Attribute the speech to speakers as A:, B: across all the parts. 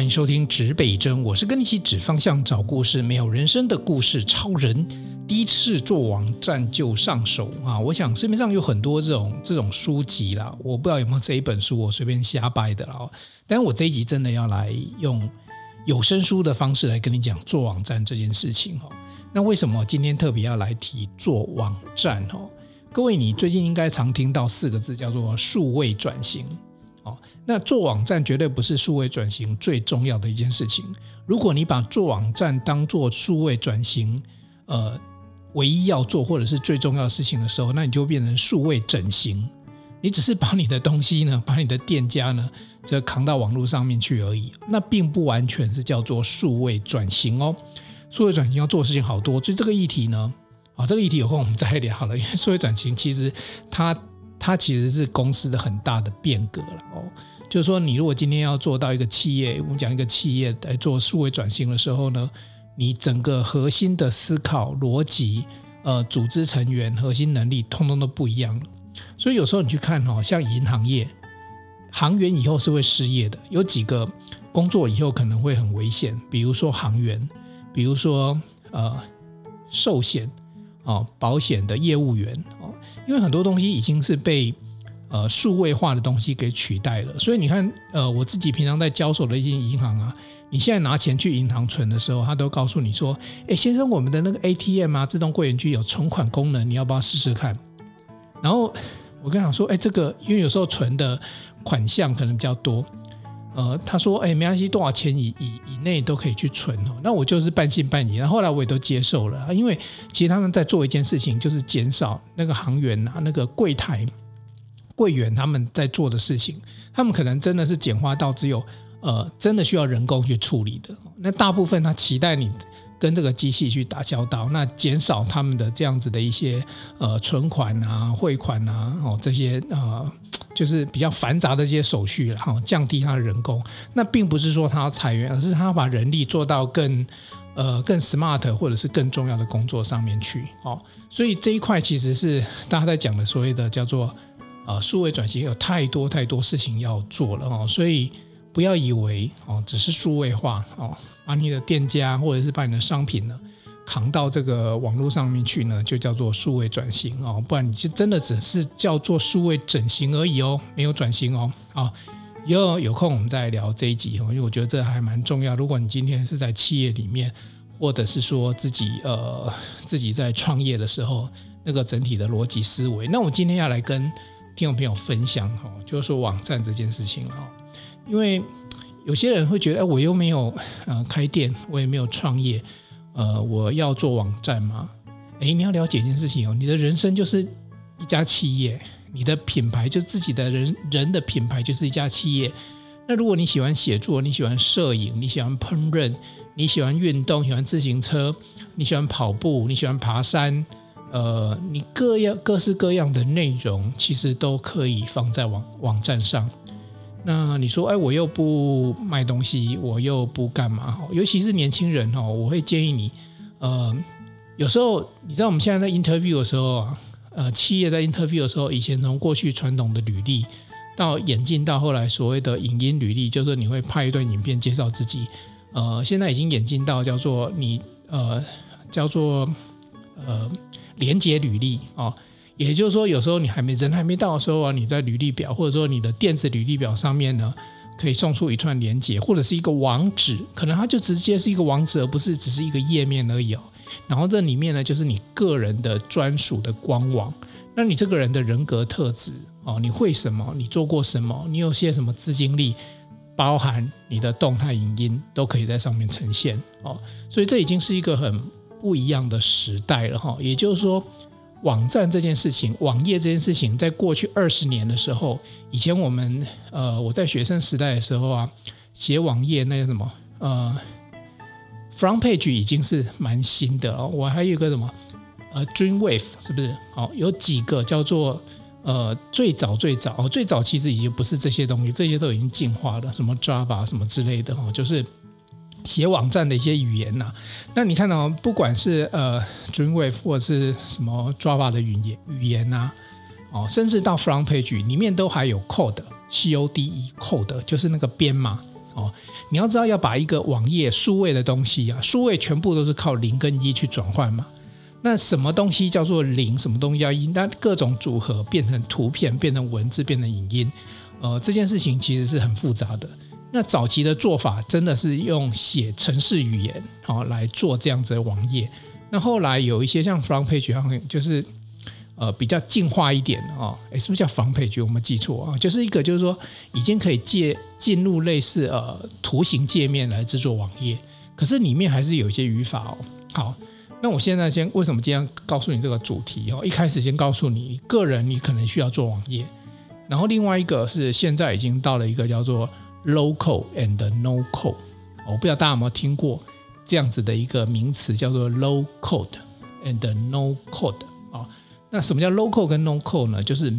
A: 欢迎收听指北针，我是跟你一起指方向、找故事、没有人生的故事超人。第一次做网站就上手啊！我想市面上有很多这种这种书籍啦，我不知道有没有这一本书，我随便瞎掰的啦。但是我这一集真的要来用有声书的方式来跟你讲做网站这件事情哈。那为什么今天特别要来提做网站哈？各位，你最近应该常听到四个字叫做数位转型。那做网站绝对不是数位转型最重要的一件事情。如果你把做网站当做数位转型，呃，唯一要做或者是最重要的事情的时候，那你就变成数位整形。你只是把你的东西呢，把你的店家呢，就扛到网络上面去而已。那并不完全是叫做数位转型哦。数位转型要做的事情好多，所以这个议题呢，啊，这个议题有空我们再聊好了。因为数位转型其实它它其实是公司的很大的变革了哦。就是说，你如果今天要做到一个企业，我们讲一个企业来做数位转型的时候呢，你整个核心的思考逻辑、呃，组织成员、核心能力，通通都不一样了。所以有时候你去看哦，像银行业，行员以后是会失业的，有几个工作以后可能会很危险，比如说行员，比如说呃，寿险啊、保险的业务员哦，因为很多东西已经是被。呃，数位化的东西给取代了，所以你看，呃，我自己平常在交手的一些银行啊，你现在拿钱去银行存的时候，他都告诉你说，哎，先生，我们的那个 ATM 啊，自动柜员机有存款功能，你要不要试试看？然后我跟他说，哎，这个因为有时候存的款项可能比较多，呃，他说，哎，没关系，多少钱以以以内都可以去存哦。那我就是半信半疑，然后后来我也都接受了，因为其实他们在做一件事情，就是减少那个行员啊，那个柜台。柜员他们在做的事情，他们可能真的是简化到只有呃，真的需要人工去处理的。那大部分他期待你跟这个机器去打交道，那减少他们的这样子的一些呃存款啊、汇款啊哦这些呃，就是比较繁杂的这些手续，然后降低他的人工。那并不是说他要裁员，而是他要把人力做到更呃更 smart 或者是更重要的工作上面去哦。所以这一块其实是大家在讲的所谓的叫做。啊，数位转型有太多太多事情要做了哦，所以不要以为哦，只是数位化哦，把你的店家或者是把你的商品呢扛到这个网络上面去呢，就叫做数位转型哦，不然你就真的只是叫做数位整形而已哦，没有转型哦。啊，以后有空我们再聊这一集哦，因为我觉得这还蛮重要。如果你今天是在企业里面，或者是说自己呃自己在创业的时候，那个整体的逻辑思维，那我今天要来跟。听众朋友分享哈，就是说网站这件事情哈，因为有些人会觉得，哎，我又没有呃开店，我也没有创业，呃，我要做网站吗？哎，你要了解一件事情哦，你的人生就是一家企业，你的品牌就是自己的人人的品牌就是一家企业。那如果你喜欢写作，你喜欢摄影，你喜欢烹饪，你喜欢运动，喜欢自行车，你喜欢跑步，你喜欢爬山。呃，你各样各式各样的内容，其实都可以放在网网站上。那你说，哎，我又不卖东西，我又不干嘛？尤其是年轻人哈，我会建议你，呃，有时候你知道我们现在在 interview 的时候啊，呃，企业在 interview 的时候，以前从过去传统的履历，到演进到后来所谓的影音履历，就是你会拍一段影片介绍自己。呃，现在已经演进到叫做你呃，叫做呃。连接履历啊，也就是说，有时候你还没人还没到的时候啊，你在履历表或者说你的电子履历表上面呢，可以送出一串连接或者是一个网址，可能它就直接是一个网址，而不是只是一个页面而已哦。然后这里面呢，就是你个人的专属的官网，那你这个人的人格特质哦，你会什么？你做过什么？你有些什么资金力？包含你的动态影音都可以在上面呈现哦。所以这已经是一个很。不一样的时代了哈，也就是说，网站这件事情，网页这件事情，在过去二十年的时候，以前我们呃，我在学生时代的时候啊，写网页那个什么呃，front page 已经是蛮新的哦。我还有一个什么呃，Dreamwave 是不是？哦，有几个叫做呃，最早最早哦，最早其实已经不是这些东西，这些都已经进化了，什么 Java 什么之类的哦，就是。写网站的一些语言呐、那你看到、哦、不管是呃 Dreamweave 或者是什么 Java 的语言语言呐、哦，甚至到 Front Page 里面都还有 code，C O D E code 就是那个编码哦。你要知道，要把一个网页数位的东西啊，数位全部都是靠零跟一去转换嘛。那什么东西叫做零？什么东西叫一？那各种组合变成图片，变成文字，变成影音，呃，这件事情其实是很复杂的。那早期的做法真的是用写程式语言好、哦、来做这样子的网页。那后来有一些像 front page，就是。呃，比较进化一点哦，诶，是不是叫 front page？我们记错啊，就是一个就是说已经可以借进入类似呃图形界面来制作网页，可是里面还是有一些语法哦。好，那我现在先为什么今天告诉你这个主题哦？一开始先告诉你，个人你可能需要做网页，然后另外一个是现在已经到了一个叫做 Local and no code，我不知道大家有没有听过这样子的一个名词，叫做 low code and no code。那什么叫 local 跟 no code 呢？就是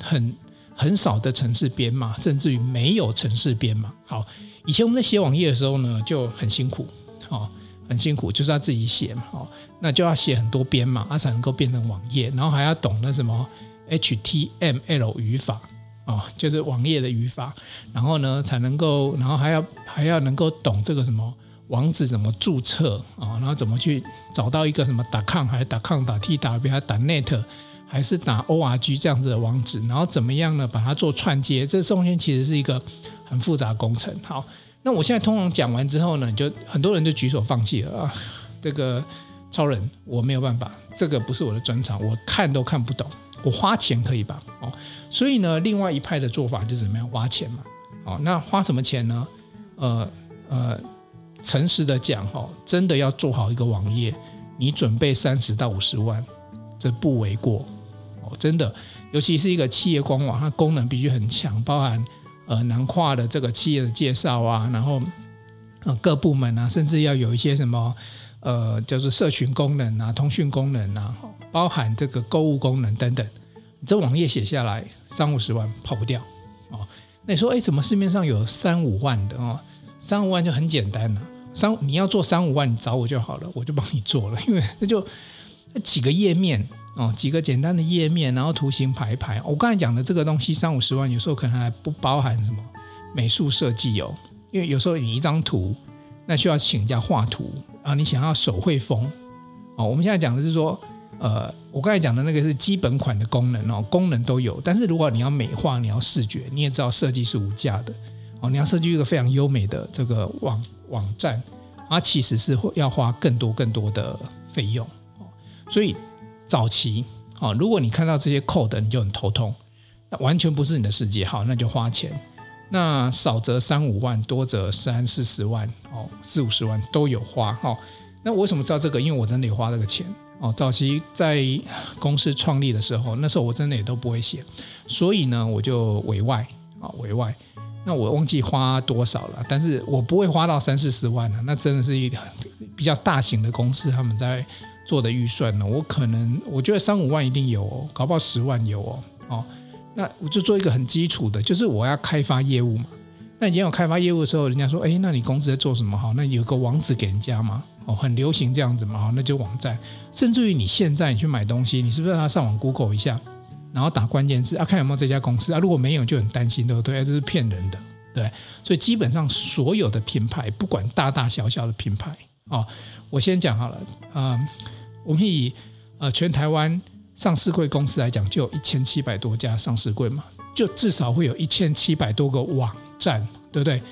A: 很很少的城市编码，甚至于没有城市编码。好，以前我们在写网页的时候呢，就很辛苦，哦，很辛苦，就是要自己写嘛，哦，那就要写很多编码，它才能够变成网页，然后还要懂那什么 HTML 语法，哦，就是网页的语法，然后呢才能够，然后还要还要能够懂这个什么。网址怎么注册啊？然后怎么去找到一个什么打 .com 还是打 .com 打 .tw 还是 .net 还是打 .org 这样子的网址？然后怎么样呢？把它做串接，这中间其实是一个很复杂的工程。好，那我现在通常讲完之后呢，就很多人就举手放弃了啊。这个超人我没有办法，这个不是我的专长，我看都看不懂。我花钱可以吧？哦，所以呢，另外一派的做法就是怎么样花钱嘛。好，那花什么钱呢？呃呃。诚实的讲，哈，真的要做好一个网页，你准备三十到五十万，这不为过哦。真的，尤其是一个企业官网，它功能必须很强，包含呃南跨的这个企业的介绍啊，然后呃各部门啊，甚至要有一些什么呃叫做社群功能啊、通讯功能啊，包含这个购物功能等等，你这网页写下来三五十万跑不掉哦。那你说，哎，怎么市面上有三五万的哦？三五万就很简单了。三，你要做三五万，你找我就好了，我就帮你做了。因为那就几个页面哦，几个简单的页面，然后图形排一排。我刚才讲的这个东西三五十万，有时候可能还不包含什么美术设计哦。因为有时候你一张图，那需要请人家画图啊。你想要手绘风哦。我们现在讲的是说，呃，我刚才讲的那个是基本款的功能哦，功能都有。但是如果你要美化，你要视觉，你也知道设计是无价的哦。你要设计一个非常优美的这个网。网站，它其实是要花更多更多的费用哦，所以早期啊，如果你看到这些 code，你就很头痛，那完全不是你的世界，好，那就花钱，那少则三五万，多则三四十万哦，四五十万都有花哈。那我为什么知道这个？因为我真的有花这个钱哦。早期在公司创立的时候，那时候我真的也都不会写，所以呢，我就委外啊，委外。那我忘记花多少了，但是我不会花到三四十万了。那真的是一比较大型的公司，他们在做的预算呢。我可能我觉得三五万一定有哦，搞不好十万有哦。哦，那我就做一个很基础的，就是我要开发业务嘛。那以前有开发业务的时候，人家说，哎，那你公司在做什么？哈，那有个网址给人家嘛。哦，很流行这样子嘛。哈，那就网站。甚至于你现在你去买东西，你是不是要上网 Google 一下？然后打关键字啊，看有没有这家公司啊。如果没有，就很担心，对不对？这是骗人的，对。所以基本上所有的品牌，不管大大小小的品牌啊、哦，我先讲好了。啊、我们以呃全台湾上市柜公司来讲，就有一千七百多家上市柜嘛，就至少会有一千七百多个网站，对不对？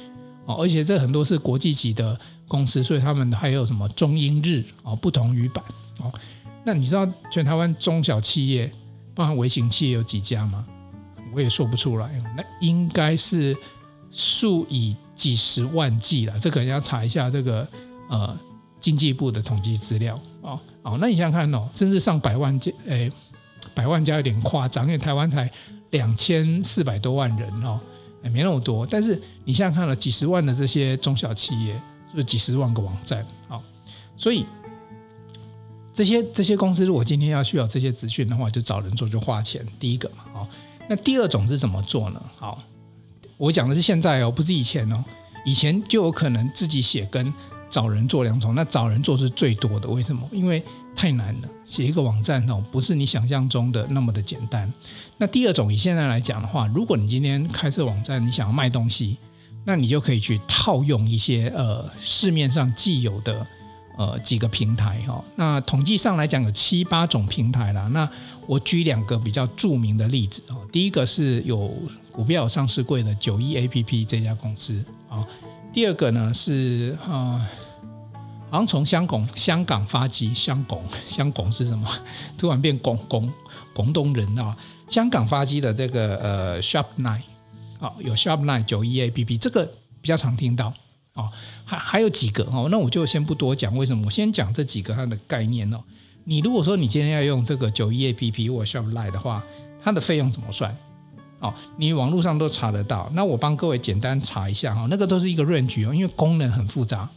A: 哦，而且这很多是国际级的公司，所以他们还有什么中英日哦，不同语版哦。那你知道全台湾中小企业？包含微型企业有几家吗？我也说不出来。那应该是数以几十万计了。这可能要查一下这个呃经济部的统计资料哦。哦，那你想想看哦，真是上百万家，诶，百万家有点夸张，因为台湾才两千四百多万人哦，也没那么多。但是你想想看了，几十万的这些中小企业，是不是几十万个网站？好，所以。这些这些公司如果今天要需要这些资讯的话，就找人做，就花钱。第一个嘛，好，那第二种是怎么做呢？好，我讲的是现在哦，不是以前哦。以前就有可能自己写跟找人做两种，那找人做是最多的。为什么？因为太难了，写一个网站哦，不是你想象中的那么的简单。那第二种，以现在来讲的话，如果你今天开设网站，你想要卖东西，那你就可以去套用一些呃市面上既有的呃几个平台哈、哦。那统计上来讲有七八种平台啦。那我举两个比较著名的例子啊、哦。第一个是有股票上市柜的九一 APP 这家公司啊、哦。第二个呢是呃，好像从香港香港发迹，香港香港是什么？突然变广广广东人啊、哦！香港发迹的这个呃 Shop Nine。好，有 Shopline 九一 A P P，这个比较常听到哦。还还有几个哦，那我就先不多讲。为什么？我先讲这几个它的概念哦。你如果说你今天要用这个九一 A P P 或 Shopline 的话，它的费用怎么算？哦，你网络上都查得到。那我帮各位简单查一下哈，那个都是一个 range 哦，因为功能很复杂，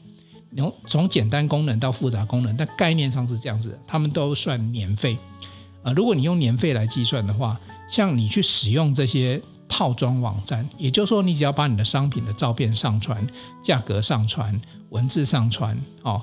A: 从从简单功能到复杂功能，但概念上是这样子，他们都算年费。呃，如果你用年费来计算的话，像你去使用这些。套装网站，也就是说，你只要把你的商品的照片上传、价格上传、文字上传，哦，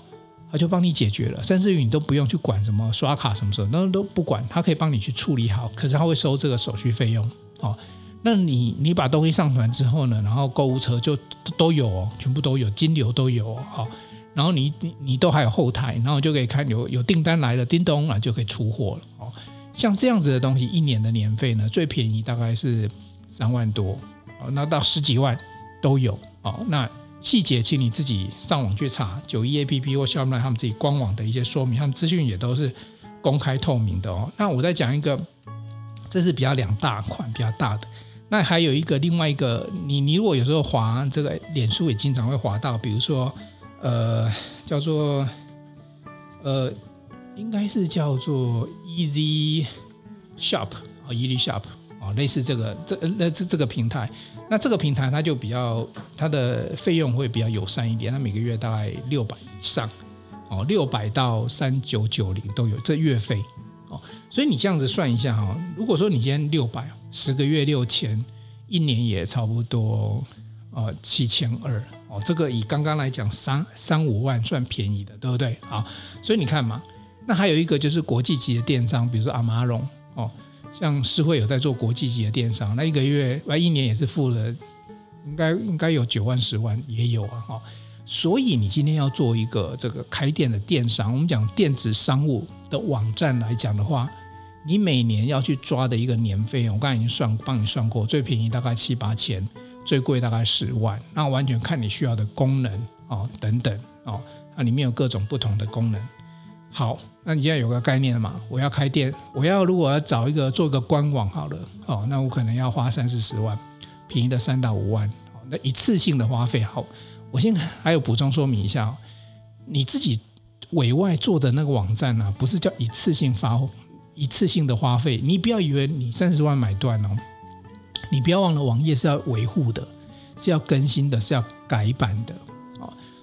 A: 他就帮你解决了，甚至于你都不用去管什么刷卡什么什么，那都不管，他可以帮你去处理好。可是他会收这个手续费用，哦，那你你把东西上传之后呢，然后购物车就都有哦，全部都有，金流都有哦，然后你你你都还有后台，然后就可以看有有订单来了，叮咚啊就可以出货了哦。像这样子的东西，一年的年费呢，最便宜大概是。三万多，哦，那到十几万都有哦。那细节，请你自己上网去查九一 APP 或 Shopline 他们自己官网的一些说明，他们资讯也都是公开透明的哦。那我再讲一个，这是比较两大款比较大的。那还有一个另外一个，你你如果有时候滑这个脸书也经常会滑到，比如说呃叫做呃应该是叫做 Easy Shop 啊，Easy Shop。哦，类似这个这那这这个平台，那这个平台它就比较它的费用会比较友善一点，它每个月大概六百以上，哦，六百到三九九零都有这月费，哦，所以你这样子算一下哈，如果说你今天六百十个月六千，一年也差不多呃七千二，哦，这个以刚刚来讲三三五万算便宜的，对不对？好，所以你看嘛，那还有一个就是国际级的电商，比如说阿马逊，哦。像诗慧有在做国际级的电商，那一个月、那一年也是付了，应该应该有九万、十万也有啊，哈。所以你今天要做一个这个开店的电商，我们讲电子商务的网站来讲的话，你每年要去抓的一个年费用，我刚才已经算帮你算过，最便宜大概七八千，最贵大概十万，那完全看你需要的功能哦等等哦，它里面有各种不同的功能。好，那你现在有个概念了嘛？我要开店，我要如果要找一个做一个官网好了，哦，那我可能要花三四十万，便宜的三到五万，那一次性的花费。好，我先还有补充说明一下，你自己委外做的那个网站呢、啊，不是叫一次性发一次性的花费，你不要以为你三十万买断哦，你不要忘了网页是要维护的，是要更新的，是要改版的。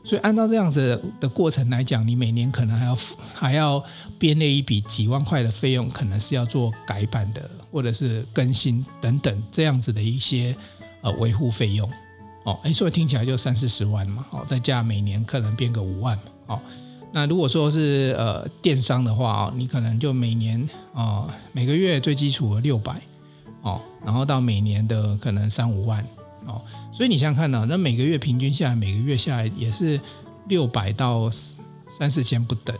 A: 所以按照这样子的过程来讲，你每年可能还要还要编列一笔几万块的费用，可能是要做改版的，或者是更新等等这样子的一些呃维护费用哦。哎，所以听起来就三四十万嘛，哦，再加每年可能编个五万哦。那如果说是呃电商的话哦，你可能就每年哦每个月最基础的六百哦，然后到每年的可能三五万。哦，所以你想想看呢，那每个月平均下来，每个月下来也是六百到三四千不等。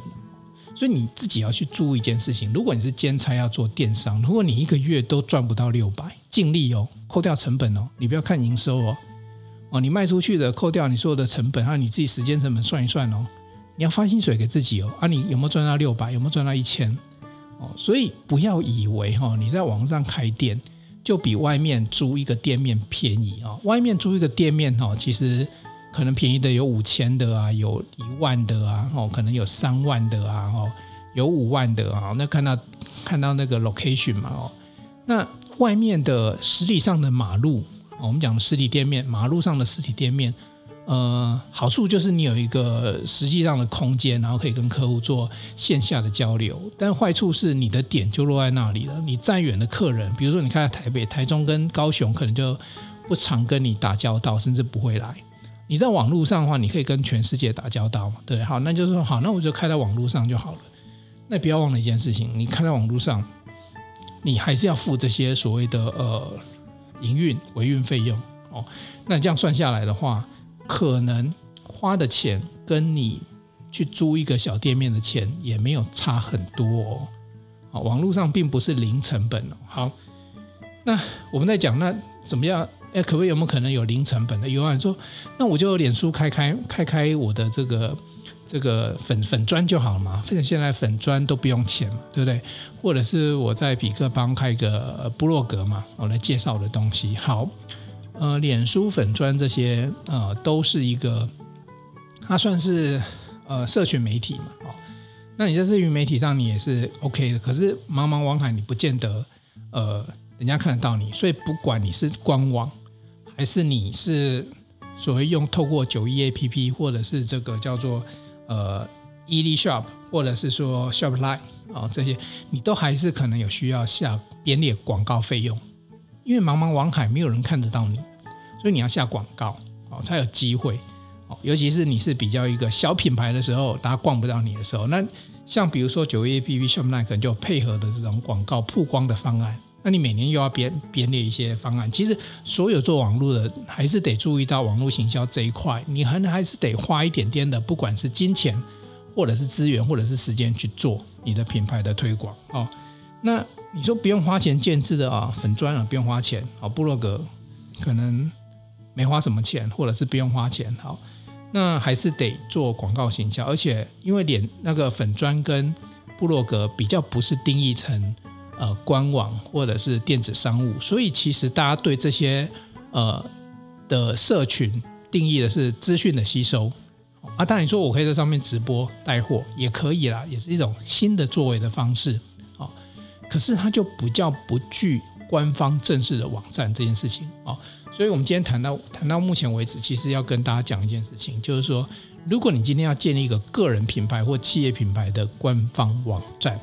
A: 所以你自己要去注意一件事情：如果你是兼差要做电商，如果你一个月都赚不到六百，尽力哦，扣掉成本哦，你不要看营收哦，哦，你卖出去的扣掉你所有的成本，还有你自己时间成本算一算哦，你要发薪水给自己哦，啊，你有没有赚到六百？有没有赚到一千？哦，所以不要以为哈，你在网上开店。就比外面租一个店面便宜啊！外面租一个店面哈，其实可能便宜的有五千的啊，有一万的啊，哦，可能有三万的啊，哦，有五万的啊。那看到看到那个 location 嘛，哦，那外面的实体上的马路，我们讲实体店面，马路上的实体店面。呃，好处就是你有一个实际上的空间，然后可以跟客户做线下的交流。但坏处是你的点就落在那里了。你再远的客人，比如说你看台北、台中跟高雄，可能就不常跟你打交道，甚至不会来。你在网络上的话，你可以跟全世界打交道嘛？对，好，那就是说好，那我就开在网络上就好了。那不要忘了一件事情，你开在网络上，你还是要付这些所谓的呃营运维运费用。哦。那这样算下来的话，可能花的钱跟你去租一个小店面的钱也没有差很多哦。啊，网络上并不是零成本哦。好，那我们在讲那怎么样？哎，可不可以有没有可能有零成本的？有人说，那我就脸书开开开开我的这个这个粉粉砖就好了嘛。反正现在粉砖都不用钱，对不对？或者是我在比克邦开一个部落格嘛，我来介绍的东西。好，呃，脸书粉砖这些呃都是一个，它算是呃社群媒体嘛。哦，那你在社群媒体上你也是 OK 的，可是茫茫网海你不见得呃人家看得到你，所以不管你是官网。还是你是所谓用透过九一 APP，或者是这个叫做呃 EasyShop，或者是说 Shopline 啊这些，你都还是可能有需要下编列广告费用，因为茫茫网海没有人看得到你，所以你要下广告哦才有机会哦。尤其是你是比较一个小品牌的时候，大家逛不到你的时候，那像比如说九月 APP、Shopline 可能就配合的这种广告曝光的方案。那你每年又要编编列一些方案，其实所有做网络的还是得注意到网络行销这一块，你还还是得花一点点的，不管是金钱，或者是资源，或者是时间去做你的品牌的推广哦。那你说不用花钱建置的啊，粉砖啊不用花钱，好，部落格可能没花什么钱，或者是不用花钱，好，那还是得做广告行销，而且因为连那个粉砖跟部落格比较不是定义成。呃，官网或者是电子商务，所以其实大家对这些呃的社群定义的是资讯的吸收啊。当然你说我可以在上面直播带货也可以啦，也是一种新的作为的方式。可是它就不叫不具官方正式的网站这件事情啊。所以我们今天谈到谈到目前为止，其实要跟大家讲一件事情，就是说，如果你今天要建立一个个人品牌或企业品牌的官方网站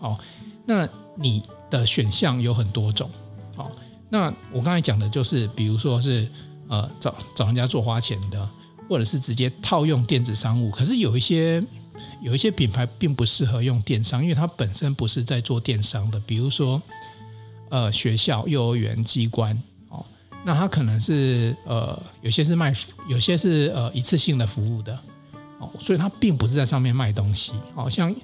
A: 哦，那你的选项有很多种，哦，那我刚才讲的就是，比如说是呃找找人家做花钱的，或者是直接套用电子商务。可是有一些有一些品牌并不适合用电商，因为它本身不是在做电商的。比如说呃学校、幼儿园、机关，哦，那它可能是呃有些是卖，有些是呃一次性的服务的，哦，所以它并不是在上面卖东西，哦，像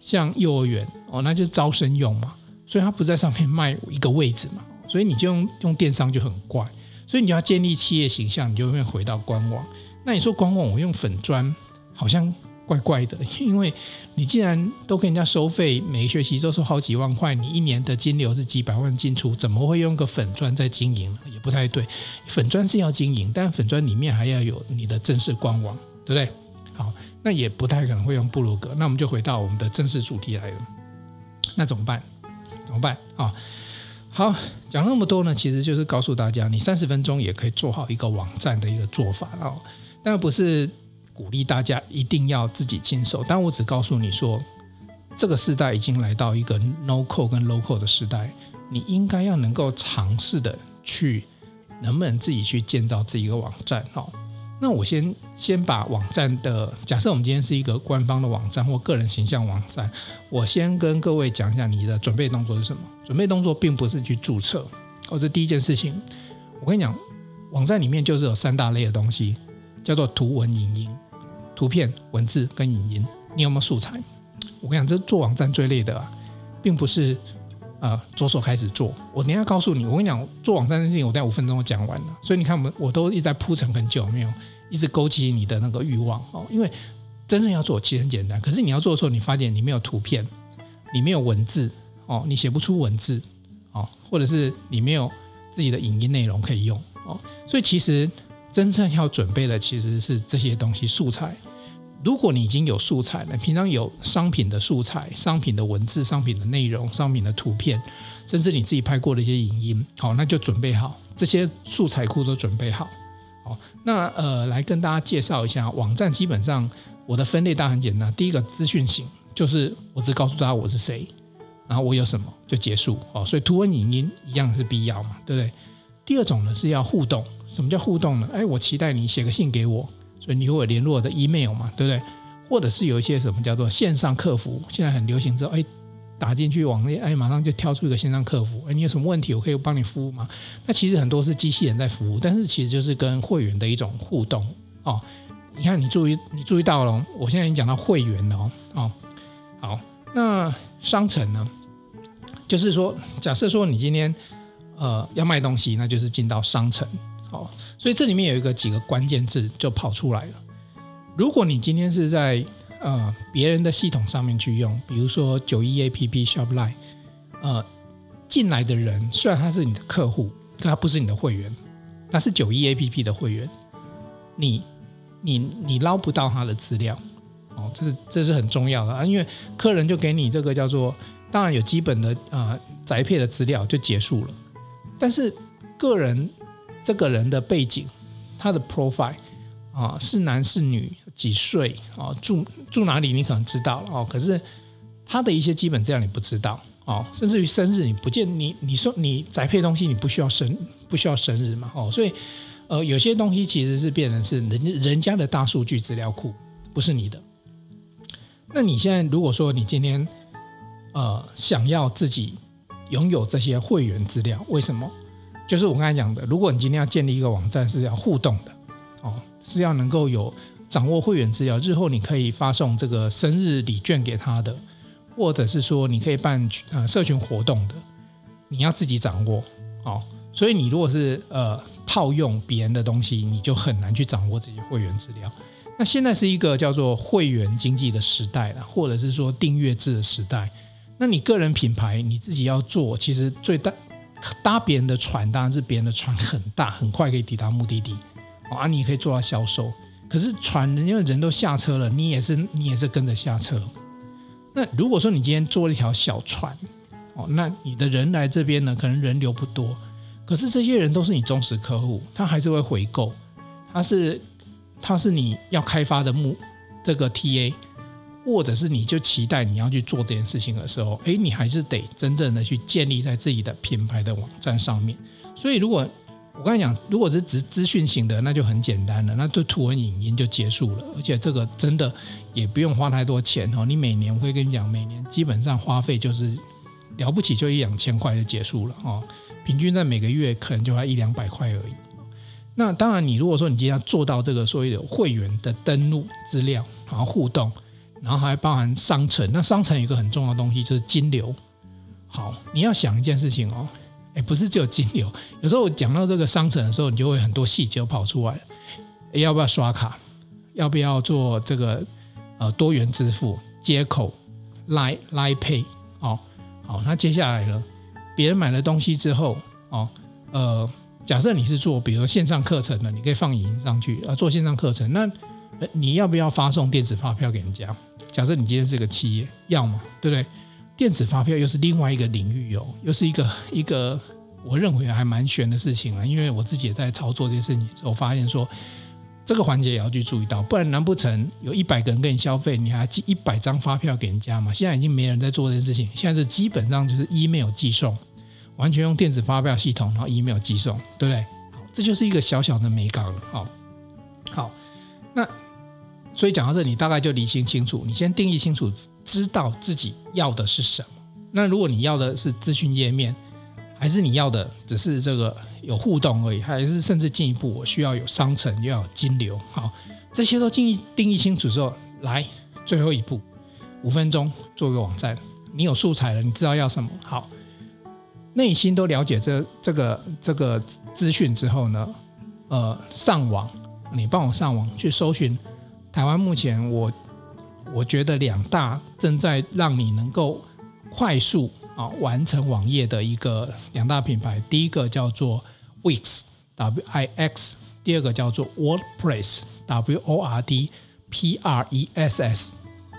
A: 像幼儿园哦，那就是招生用嘛。所以它不在上面卖一个位置嘛，所以你就用用电商就很怪，所以你要建立企业形象，你就会回到官网。那你说官网我用粉砖好像怪怪的，因为你既然都跟人家收费，每个学期都收好几万块，你一年的金流是几百万进出，怎么会用个粉砖在经营呢？也不太对。粉砖是要经营，但粉砖里面还要有你的正式官网，对不对？好，那也不太可能会用布鲁格。那我们就回到我们的正式主题来了，那怎么办？怎么办啊？好，讲那么多呢，其实就是告诉大家，你三十分钟也可以做好一个网站的一个做法哦。当然不是鼓励大家一定要自己亲手，但我只告诉你说，这个时代已经来到一个 no code 跟 local 的时代，你应该要能够尝试的去，能不能自己去建造自己一个网站哦。那我先先把网站的假设，我们今天是一个官方的网站或个人形象网站，我先跟各位讲一下你的准备动作是什么。准备动作并不是去注册，哦，这第一件事情。我跟你讲，网站里面就是有三大类的东西，叫做图文影音、图片、文字跟影音。你有没有素材？我跟你讲，这做网站最累的啊，并不是。呃，着手开始做。我等一下告诉你，我跟你讲，做网站的事情，我在五分钟就讲完了。所以你看，我们我都一直在铺陈很久，没有一直勾起你的那个欲望哦。因为真正要做，其实很简单。可是你要做的时候，你发现你没有图片，你没有文字哦，你写不出文字哦，或者是你没有自己的影音内容可以用哦。所以其实真正要准备的其实是这些东西素材。如果你已经有素材了，平常有商品的素材、商品的文字、商品的内容、商品的图片，甚至你自己拍过的一些影音，好，那就准备好这些素材库都准备好。好，那呃，来跟大家介绍一下网站。基本上我的分类大很简单，第一个资讯型，就是我只告诉大家我是谁，然后我有什么就结束。哦，所以图文影音一样是必要嘛，对不对？第二种呢是要互动。什么叫互动呢？哎，我期待你写个信给我。所以你会有联络的 email 嘛，对不对？或者是有一些什么叫做线上客服，现在很流行之后，哎，打进去网页，哎，马上就跳出一个线上客服，哎，你有什么问题，我可以帮你服务吗？那其实很多是机器人在服务，但是其实就是跟会员的一种互动哦。你看，你注意，你注意到了，我现在已经讲到会员了。哦，好，那商城呢？就是说，假设说你今天呃要卖东西，那就是进到商城。哦，所以这里面有一个几个关键字就跑出来了。如果你今天是在呃别人的系统上面去用，比如说九一 APP Shopline，呃进来的人虽然他是你的客户，但他不是你的会员，他是九一 APP 的会员，你你你捞不到他的资料，哦，这是这是很重要的啊，因为客人就给你这个叫做，当然有基本的呃宅配的资料就结束了，但是个人。这个人的背景，他的 profile 啊，是男是女，几岁啊，住住哪里，你可能知道了哦。可是他的一些基本资料你不知道哦，甚至于生日你不见你你说你宅配东西你不需要生不需要生日嘛哦，所以呃有些东西其实是变成是人人家的大数据资料库，不是你的。那你现在如果说你今天呃想要自己拥有这些会员资料，为什么？就是我刚才讲的，如果你今天要建立一个网站，是要互动的，哦，是要能够有掌握会员资料，日后你可以发送这个生日礼券给他的，或者是说你可以办呃社群活动的，你要自己掌握，哦，所以你如果是呃套用别人的东西，你就很难去掌握这些会员资料。那现在是一个叫做会员经济的时代了，或者是说订阅制的时代，那你个人品牌你自己要做，其实最大。搭别人的船，当然是别人的船很大，很快可以抵达目的地，啊，你可以做到销售。可是船，因为人都下车了，你也是你也是跟着下车。那如果说你今天坐了一条小船，哦，那你的人来这边呢，可能人流不多，可是这些人都是你忠实客户，他还是会回购，他是他是你要开发的目这个 TA。或者是你就期待你要去做这件事情的时候，诶，你还是得真正的去建立在自己的品牌的网站上面。所以，如果我刚才讲，如果是资资讯型的，那就很简单了，那就图文影音就结束了，而且这个真的也不用花太多钱哦。你每年我会跟你讲，每年基本上花费就是了不起就一两千块就结束了哦，平均在每个月可能就要一两百块而已。那当然，你如果说你今天要做到这个所谓的会员的登录资料，然后互动。然后还包含商城，那商城有一个很重要的东西就是金流。好，你要想一件事情哦，哎，不是只有金流，有时候我讲到这个商城的时候，你就会很多细节跑出来。要不要刷卡？要不要做这个呃多元支付接口？Line Pay 哦，好，那接下来呢？别人买了东西之后哦，呃，假设你是做比如说线上课程的，你可以放影音上去啊，做线上课程那。你要不要发送电子发票给人家？假设你今天是个企业，要嘛，对不对？电子发票又是另外一个领域哦，又是一个一个我认为还蛮玄的事情啊。因为我自己也在操作这些事情之后，发现说这个环节也要去注意到，不然难不成有一百个人跟你消费，你还寄一百张发票给人家嘛？现在已经没人在做这件事情，现在是基本上就是 email 寄送，完全用电子发票系统，然后 email 寄送，对不对？好，这就是一个小小的美感。好，好，那。所以讲到这，你大概就理清清楚，你先定义清楚，知道自己要的是什么。那如果你要的是资讯页面，还是你要的只是这个有互动而已，还是甚至进一步，我需要有商城，要有金流，好，这些都定义定义清楚之后，来最后一步，五分钟做个网站，你有素材了，你知道要什么，好，内心都了解这这个这个资讯之后呢，呃，上网，你帮我上网去搜寻。台湾目前我我觉得两大正在让你能够快速啊完成网页的一个两大品牌，第一个叫做 Wix W I X，第二个叫做 WordPress W O R D P R E S S。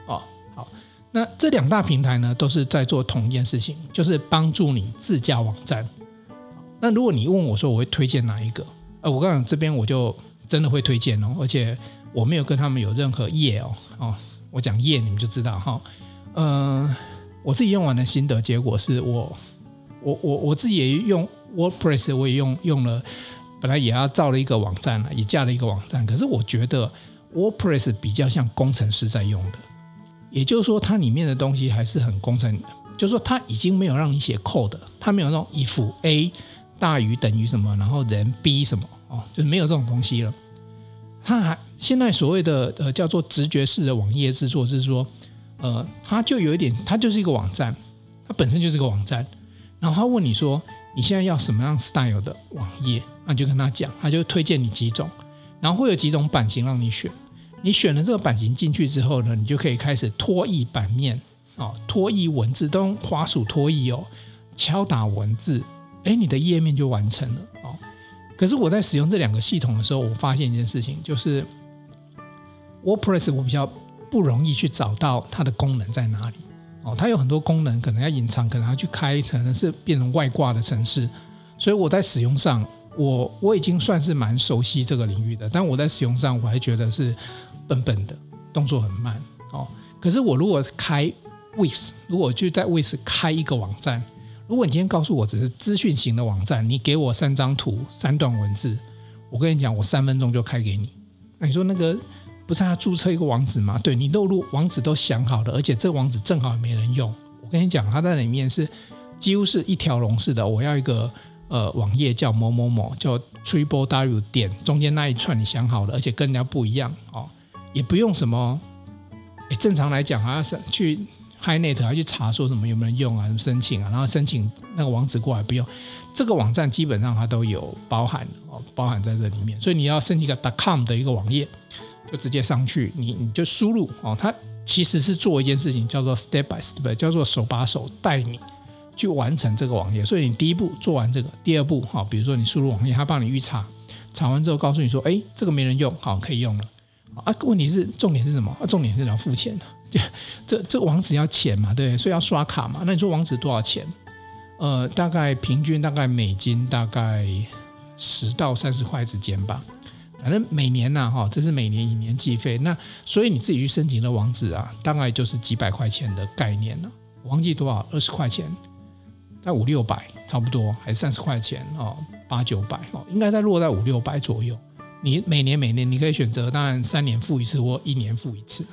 A: 哦，好，那这两大平台呢都是在做同一件事情，就是帮助你自架网站。那如果你问我说我会推荐哪一个？呃，我刚刚这边我就真的会推荐哦，而且。我没有跟他们有任何业哦哦，我讲业你们就知道哈。嗯、呃，我自己用完的心得结果是我我我我自己也用 WordPress，我也用用了，本来也要造了一个网站了，也架了一个网站。可是我觉得 WordPress 比较像工程师在用的，也就是说它里面的东西还是很工程就是说它已经没有让你写 code，它没有那种 if A 大于等于什么，然后人 B 什么哦，就是没有这种东西了。他还现在所谓的呃叫做直觉式的网页制作，是说呃，它就有一点，它就是一个网站，它本身就是个网站，然后他问你说你现在要什么样 style 的网页，那就跟他讲，他就推荐你几种，然后会有几种版型让你选。你选了这个版型进去之后呢，你就可以开始拖曳版面啊，拖曳文字都用滑鼠拖曳哦，敲打文字，哎，你的页面就完成了。可是我在使用这两个系统的时候，我发现一件事情，就是 WordPress 我比较不容易去找到它的功能在哪里哦，它有很多功能可能要隐藏，可能要去开，可能是变成外挂的程式，所以我在使用上，我我已经算是蛮熟悉这个领域的，但我在使用上我还觉得是。笨笨的动作很慢哦，可是我如果开 Wix，如果就在 Wix 开一个网站，如果你今天告诉我只是资讯型的网站，你给我三张图、三段文字，我跟你讲，我三分钟就开给你。那你说那个不是要注册一个网址吗？对，你都录网址都想好了，而且这网址正好也没人用。我跟你讲，它在里面是几乎是一条龙式的。我要一个呃网页叫某某某，叫 Triple W 点中间那一串你想好了，而且跟人家不一样哦。也不用什么，诶，正常来讲还要是去 HiNet 还要去查说什么有没有人用啊，什么申请啊，然后申请那个网址过来不用，这个网站基本上它都有包含哦，包含在这里面。所以你要申请一个 .com 的一个网页，就直接上去，你你就输入哦，它其实是做一件事情叫做 step by step，叫做手把手带你去完成这个网页。所以你第一步做完这个，第二步哈，比如说你输入网页，它帮你预查，查完之后告诉你说，哎，这个没人用，好，可以用了。啊，问题是重点是什么？啊，重点是你要付钱的，这这网址要钱嘛，对，所以要刷卡嘛。那你说网址多少钱？呃，大概平均大概美金大概十到三十块之间吧。反正每年呐，哈，这是每年以年计费。那所以你自己去申请的网址啊，大概就是几百块钱的概念了。我忘记多少，二十块钱，在五六百差不多，还是三十块钱哦，八九百哦，应该在落在五六百左右。你每年每年你可以选择，当然三年付一次或一年付一次。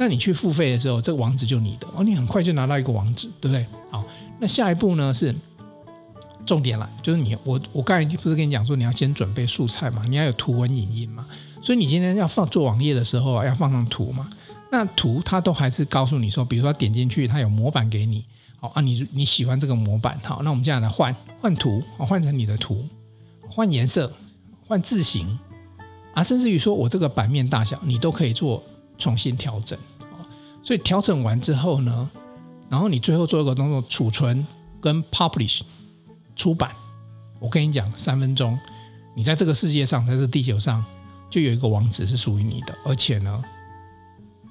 A: 那你去付费的时候，这个网址就你的哦，你很快就拿到一个网址，对不对？好，那下一步呢是重点了，就是你我我刚才不是跟你讲说你要先准备素材嘛，你要有图文影音嘛，所以你今天要放做网页的时候啊，要放上图嘛。那图它都还是告诉你说，比如说点进去，它有模板给你，好啊，你你喜欢这个模板，好，那我们现在来换换图，换成你的图，换颜色，换字型。啊，甚至于说我这个版面大小，你都可以做重新调整。所以调整完之后呢，然后你最后做一个动作，储存跟 publish 出版。我跟你讲，三分钟，你在这个世界上，在这地球上，就有一个网址是属于你的。而且呢，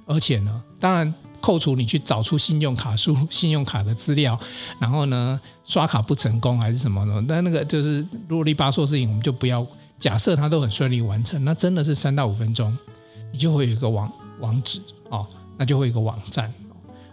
A: 而且呢，当然扣除你去找出信用卡输入 信用卡的资料，然后呢，刷卡不成功还是什么的，但那个就是啰里吧嗦事情，我们就不要。假设它都很顺利完成，那真的是三到五分钟，你就会有一个网网址哦，那就会有一个网站。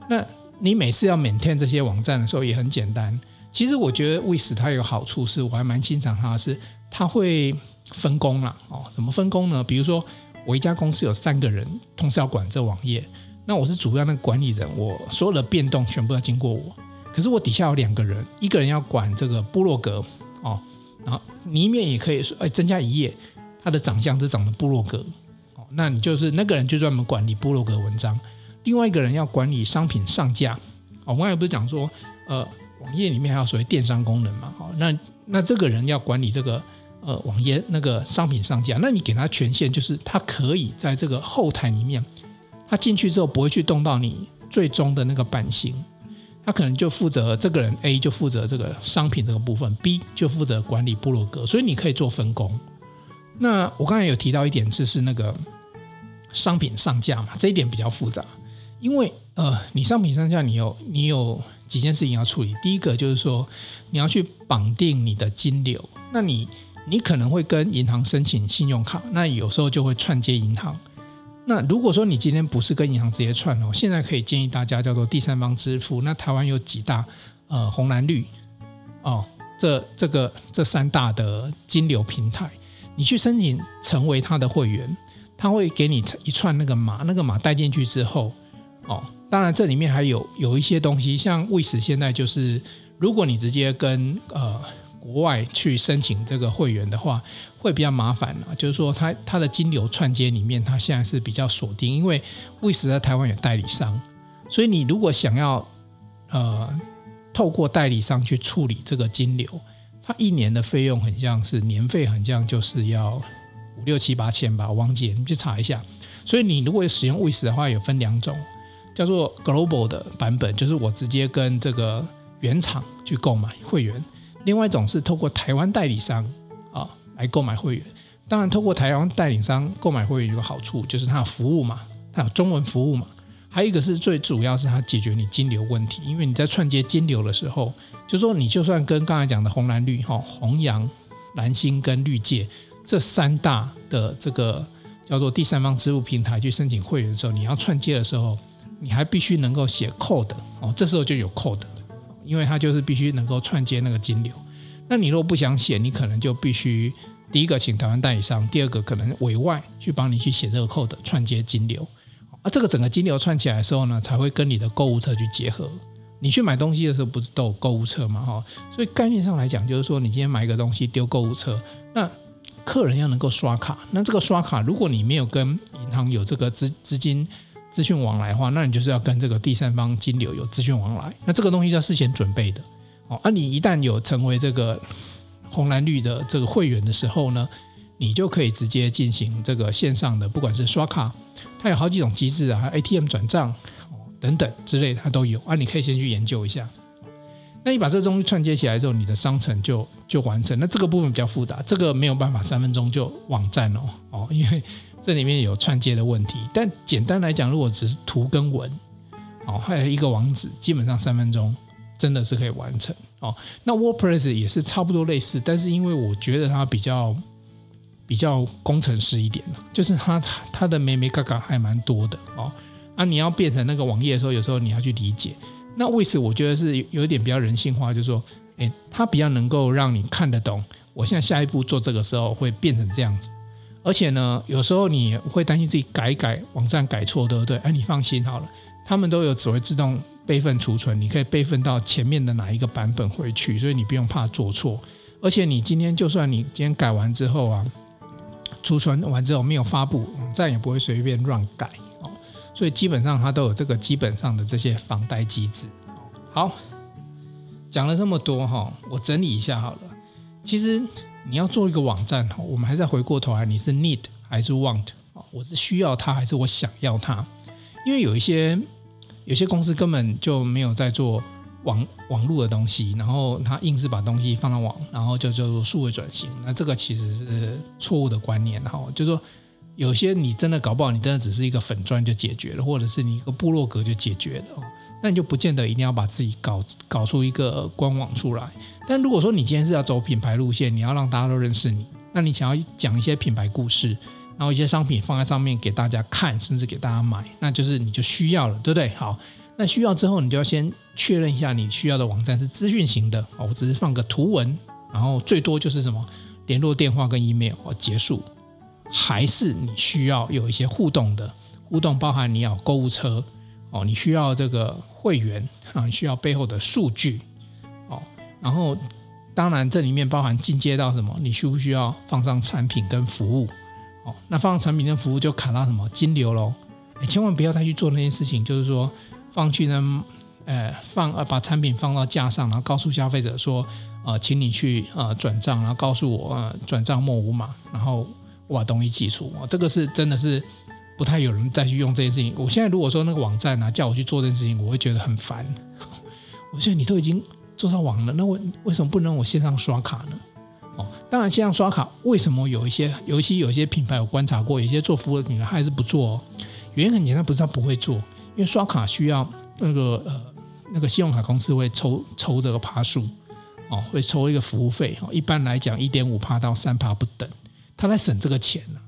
A: 那你每次要 maintain 这些网站的时候也很简单。其实我觉得 Wix 它有好处是，我还蛮欣赏它的是，它会分工啦哦。怎么分工呢？比如说我一家公司有三个人同时要管这网页，那我是主要那个管理人，我所有的变动全部要经过我。可是我底下有两个人，一个人要管这个部落格哦。然后你一面也可以说，哎，增加一页，它的长相是长的部落格，那你就是那个人就专门管理部落格文章，另外一个人要管理商品上架，哦，我刚才不是讲说，呃，网页里面还有所谓电商功能嘛，哦，那那这个人要管理这个呃网页那个商品上架，那你给他权限就是他可以在这个后台里面，他进去之后不会去动到你最终的那个版型。他可能就负责这个人 A 就负责这个商品这个部分，B 就负责管理部落格，所以你可以做分工。那我刚才有提到一点，就是那个商品上架嘛，这一点比较复杂，因为呃，你商品上架你有你有几件事情要处理。第一个就是说你要去绑定你的金流，那你你可能会跟银行申请信用卡，那有时候就会串接银行。那如果说你今天不是跟银行直接串哦，现在可以建议大家叫做第三方支付。那台湾有几大呃红蓝绿哦，这这个这三大的金流平台，你去申请成为他的会员，他会给你一串那个码，那个码带进去之后哦，当然，这里面还有有一些东西，像卫士现在就是，如果你直接跟呃国外去申请这个会员的话，会比较麻烦了。就是说它，它的金流串接里面，它现在是比较锁定，因为卫士在台湾有代理商，所以你如果想要呃透过代理商去处理这个金流，它一年的费用很像是年费，很像就是要五六七八千吧，我忘记，你去查一下。所以你如果使用卫士的话，有分两种。叫做 Global 的版本，就是我直接跟这个原厂去购买会员；另外一种是透过台湾代理商啊来购买会员。当然，透过台湾代理商购买会员有个好处，就是它有服务嘛，它有中文服务嘛。还有一个是最主要是它解决你金流问题，因为你在串接金流的时候，就说你就算跟刚才讲的红蓝绿哈、红阳、蓝星跟绿界这三大的这个叫做第三方支付平台去申请会员的时候，你要串接的时候。你还必须能够写 code 哦，这时候就有 code 了，因为它就是必须能够串接那个金流。那你如果不想写，你可能就必须第一个请台湾代理商，第二个可能委外去帮你去写这个 code 串接金流。啊，这个整个金流串起来的时候呢，才会跟你的购物车去结合。你去买东西的时候不是都有购物车吗？哈，所以概念上来讲，就是说你今天买一个东西丢购物车，那客人要能够刷卡，那这个刷卡如果你没有跟银行有这个资资金。资讯往来的话，那你就是要跟这个第三方金流有资讯往来，那这个东西要事先准备的哦。而、你一旦有成为这个红蓝绿的这个会员的时候呢，你就可以直接进行这个线上的，不管是刷卡，它有好几种机制啊，ATM 转账等等之类的，它都有啊。你可以先去研究一下。那你把这东西串接起来之后，你的商城就就完成。那这个部分比较复杂，这个没有办法三分钟就网站哦哦，因为。这里面有串接的问题，但简单来讲，如果只是图跟文，哦，还有一个网址，基本上三分钟真的是可以完成哦。那 WordPress 也是差不多类似，但是因为我觉得它比较比较工程师一点，就是它它的眉眉角角还蛮多的哦。啊，你要变成那个网页的时候，有时候你要去理解。那为此我觉得是有一点比较人性化，就是说，诶，它比较能够让你看得懂，我现在下一步做这个时候会变成这样子。而且呢，有时候你会担心自己改一改网站改错，对不对？哎，你放心好了，他们都有只会自动备份储存，你可以备份到前面的哪一个版本回去，所以你不用怕做错。而且你今天就算你今天改完之后啊，储存完之后没有发布，网站也不会随便乱改。所以基本上它都有这个基本上的这些防呆机制。好，讲了这么多哈，我整理一下好了，其实。你要做一个网站哈，我们还是要回过头来，你是 need 还是 want？我是需要它还是我想要它？因为有一些有些公司根本就没有在做网网络的东西，然后他硬是把东西放到网，然后就叫做数位转型。那这个其实是错误的观念，哈，就是说有些你真的搞不好，你真的只是一个粉砖就解决了，或者是你一个部落格就解决了。那你就不见得一定要把自己搞搞出一个官网出来。但如果说你今天是要走品牌路线，你要让大家都认识你，那你想要讲一些品牌故事，然后一些商品放在上面给大家看，甚至给大家买，那就是你就需要了，对不对？好，那需要之后，你就要先确认一下你需要的网站是资讯型的哦，我只是放个图文，然后最多就是什么联络电话跟 email 哦，结束，还是你需要有一些互动的互动，包含你要购物车。哦，你需要这个会员啊，需要背后的数据哦，然后当然这里面包含进阶到什么？你需不需要放上产品跟服务？哦，那放上产品跟服务就卡到什么金流喽？你千万不要再去做那件事情，就是说放去呢，呃，放呃把产品放到架上，然后告诉消费者说，呃，请你去呃转账，然后告诉我呃转账末五码，然后把东西寄出哦，这个是真的是。不太有人再去用这件事情。我现在如果说那个网站、啊，叫我去做这件事情，我会觉得很烦。我觉得你都已经做上网了，那为为什么不能我线上刷卡呢？哦，当然线上刷卡，为什么有一些，尤其有一些品牌有观察过，有些做服务的品牌还是不做、哦？原因很简单，不是他不会做，因为刷卡需要那个呃那个信用卡公司会抽抽这个趴数哦，会抽一个服务费哦，一般来讲一点五趴到三趴不等，他在省这个钱呢、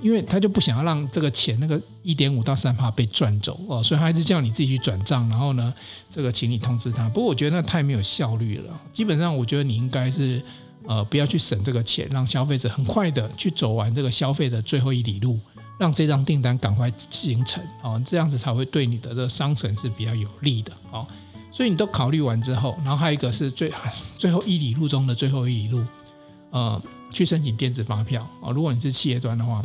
A: 因为他就不想要让这个钱那个一点五到三趴被赚走哦，所以他还是叫你自己去转账，然后呢，这个请你通知他。不过我觉得那太没有效率了。基本上我觉得你应该是呃不要去省这个钱，让消费者很快的去走完这个消费的最后一里路，让这张订单赶快形成哦，这样子才会对你的这个商城是比较有利的哦。所以你都考虑完之后，然后还有一个是最 最后一里路中的最后一里路，呃，去申请电子发票哦。如果你是企业端的话，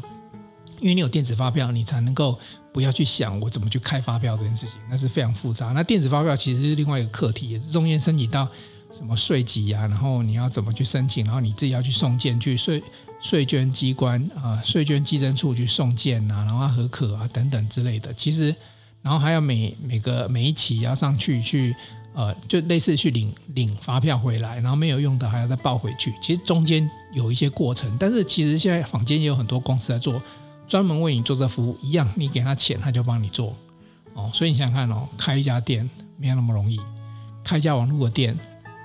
A: 因为你有电子发票，你才能够不要去想我怎么去开发票这件事情，那是非常复杂。那电子发票其实是另外一个课题，也是中间申请到什么税籍啊，然后你要怎么去申请，然后你自己要去送件去税税捐机关啊，税捐稽征处去送件啊，然后核可啊等等之类的。其实，然后还要每每个每一期要上去去呃，就类似去领领发票回来，然后没有用的还要再报回去。其实中间有一些过程，但是其实现在坊间也有很多公司在做。专门为你做这服务一样，你给他钱，他就帮你做哦。所以你想想看哦，开一家店没有那么容易，开一家网络的店，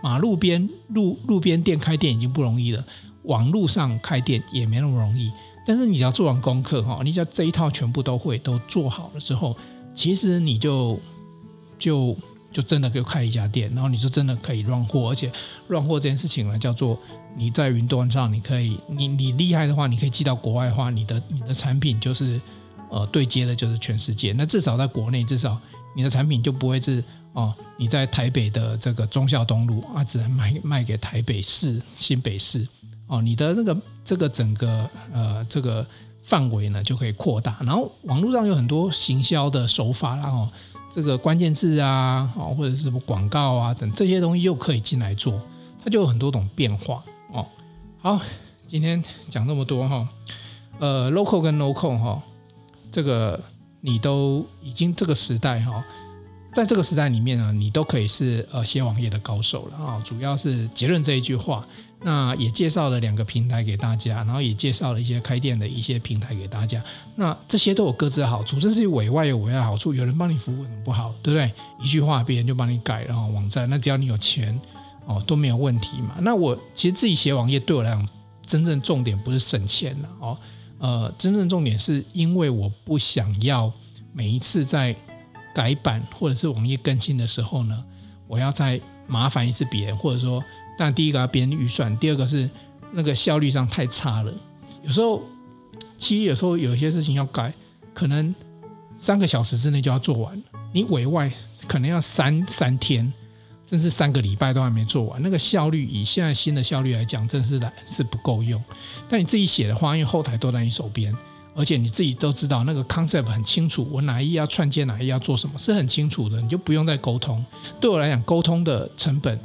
A: 马路边路路边店开店已经不容易了，网络上开店也没那么容易。但是你只要做完功课哈，你只要这一套全部都会都做好了之后，其实你就就。就真的可以开一家店，然后你就真的可以乱货，而且乱货这件事情呢，叫做你在云端上，你可以，你你厉害的话，你可以寄到国外的话，你的你的产品就是呃对接的就是全世界。那至少在国内，至少你的产品就不会是哦，你在台北的这个忠孝东路啊，只能卖卖给台北市、新北市哦，你的那个这个整个呃这个范围呢就可以扩大。然后网络上有很多行销的手法，然后。这个关键字啊，哦，或者是什么广告啊等这些东西又可以进来做，它就有很多种变化哦。好，今天讲这么多哈，呃，local 跟 no code 哈，这个你都已经这个时代哈。在这个时代里面呢，你都可以是呃写网页的高手了啊！主要是结论这一句话，那也介绍了两个平台给大家，然后也介绍了一些开店的一些平台给大家。那这些都有各自的好处，甚至于委外有委外好处，有人帮你服务很不好，对不对？一句话别人就帮你改，然后网站，那只要你有钱哦都没有问题嘛。那我其实自己写网页对我来讲，真正重点不是省钱了哦，呃，真正重点是因为我不想要每一次在改版或者是网页更新的时候呢，我要再麻烦一次别人，或者说，但第一个要编预算，第二个是那个效率上太差了。有时候，其实有时候有些事情要改，可能三个小时之内就要做完，你委外可能要三三天，甚至三个礼拜都还没做完，那个效率以现在新的效率来讲，真是来是不够用。但你自己写的话，因为后台都在你手边。而且你自己都知道那个 concept 很清楚，我哪一页要串接，哪一页要做什么，是很清楚的，你就不用再沟通。对我来讲，沟通的成本，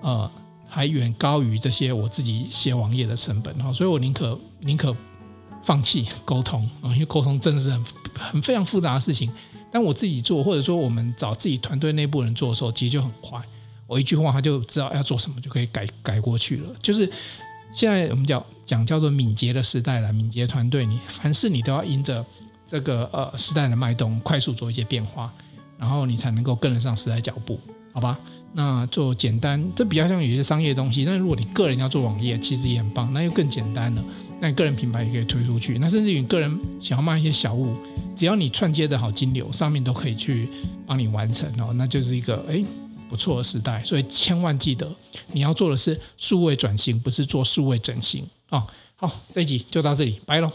A: 呃，还远高于这些我自己写网页的成本哈，所以我宁可宁可放弃沟通啊，因为沟通真的是很很非常复杂的事情。但我自己做，或者说我们找自己团队内部人做的时候，其实就很快，我一句话他就知道要做什么，就可以改改过去了，就是。现在我们讲讲叫做敏捷的时代了，敏捷团队，你凡事你都要迎着这个呃时代的脉动，快速做一些变化，然后你才能够跟得上时代脚步，好吧？那做简单，这比较像有些商业东西。但如果你个人要做网页，其实也很棒，那又更简单了。那你个人品牌也可以推出去。那甚至于你个人想要卖一些小物，只要你串接的好金流，上面都可以去帮你完成哦。那就是一个哎。不错的时代，所以千万记得你要做的是数位转型，不是做数位整形啊！好，这一集就到这里，拜喽。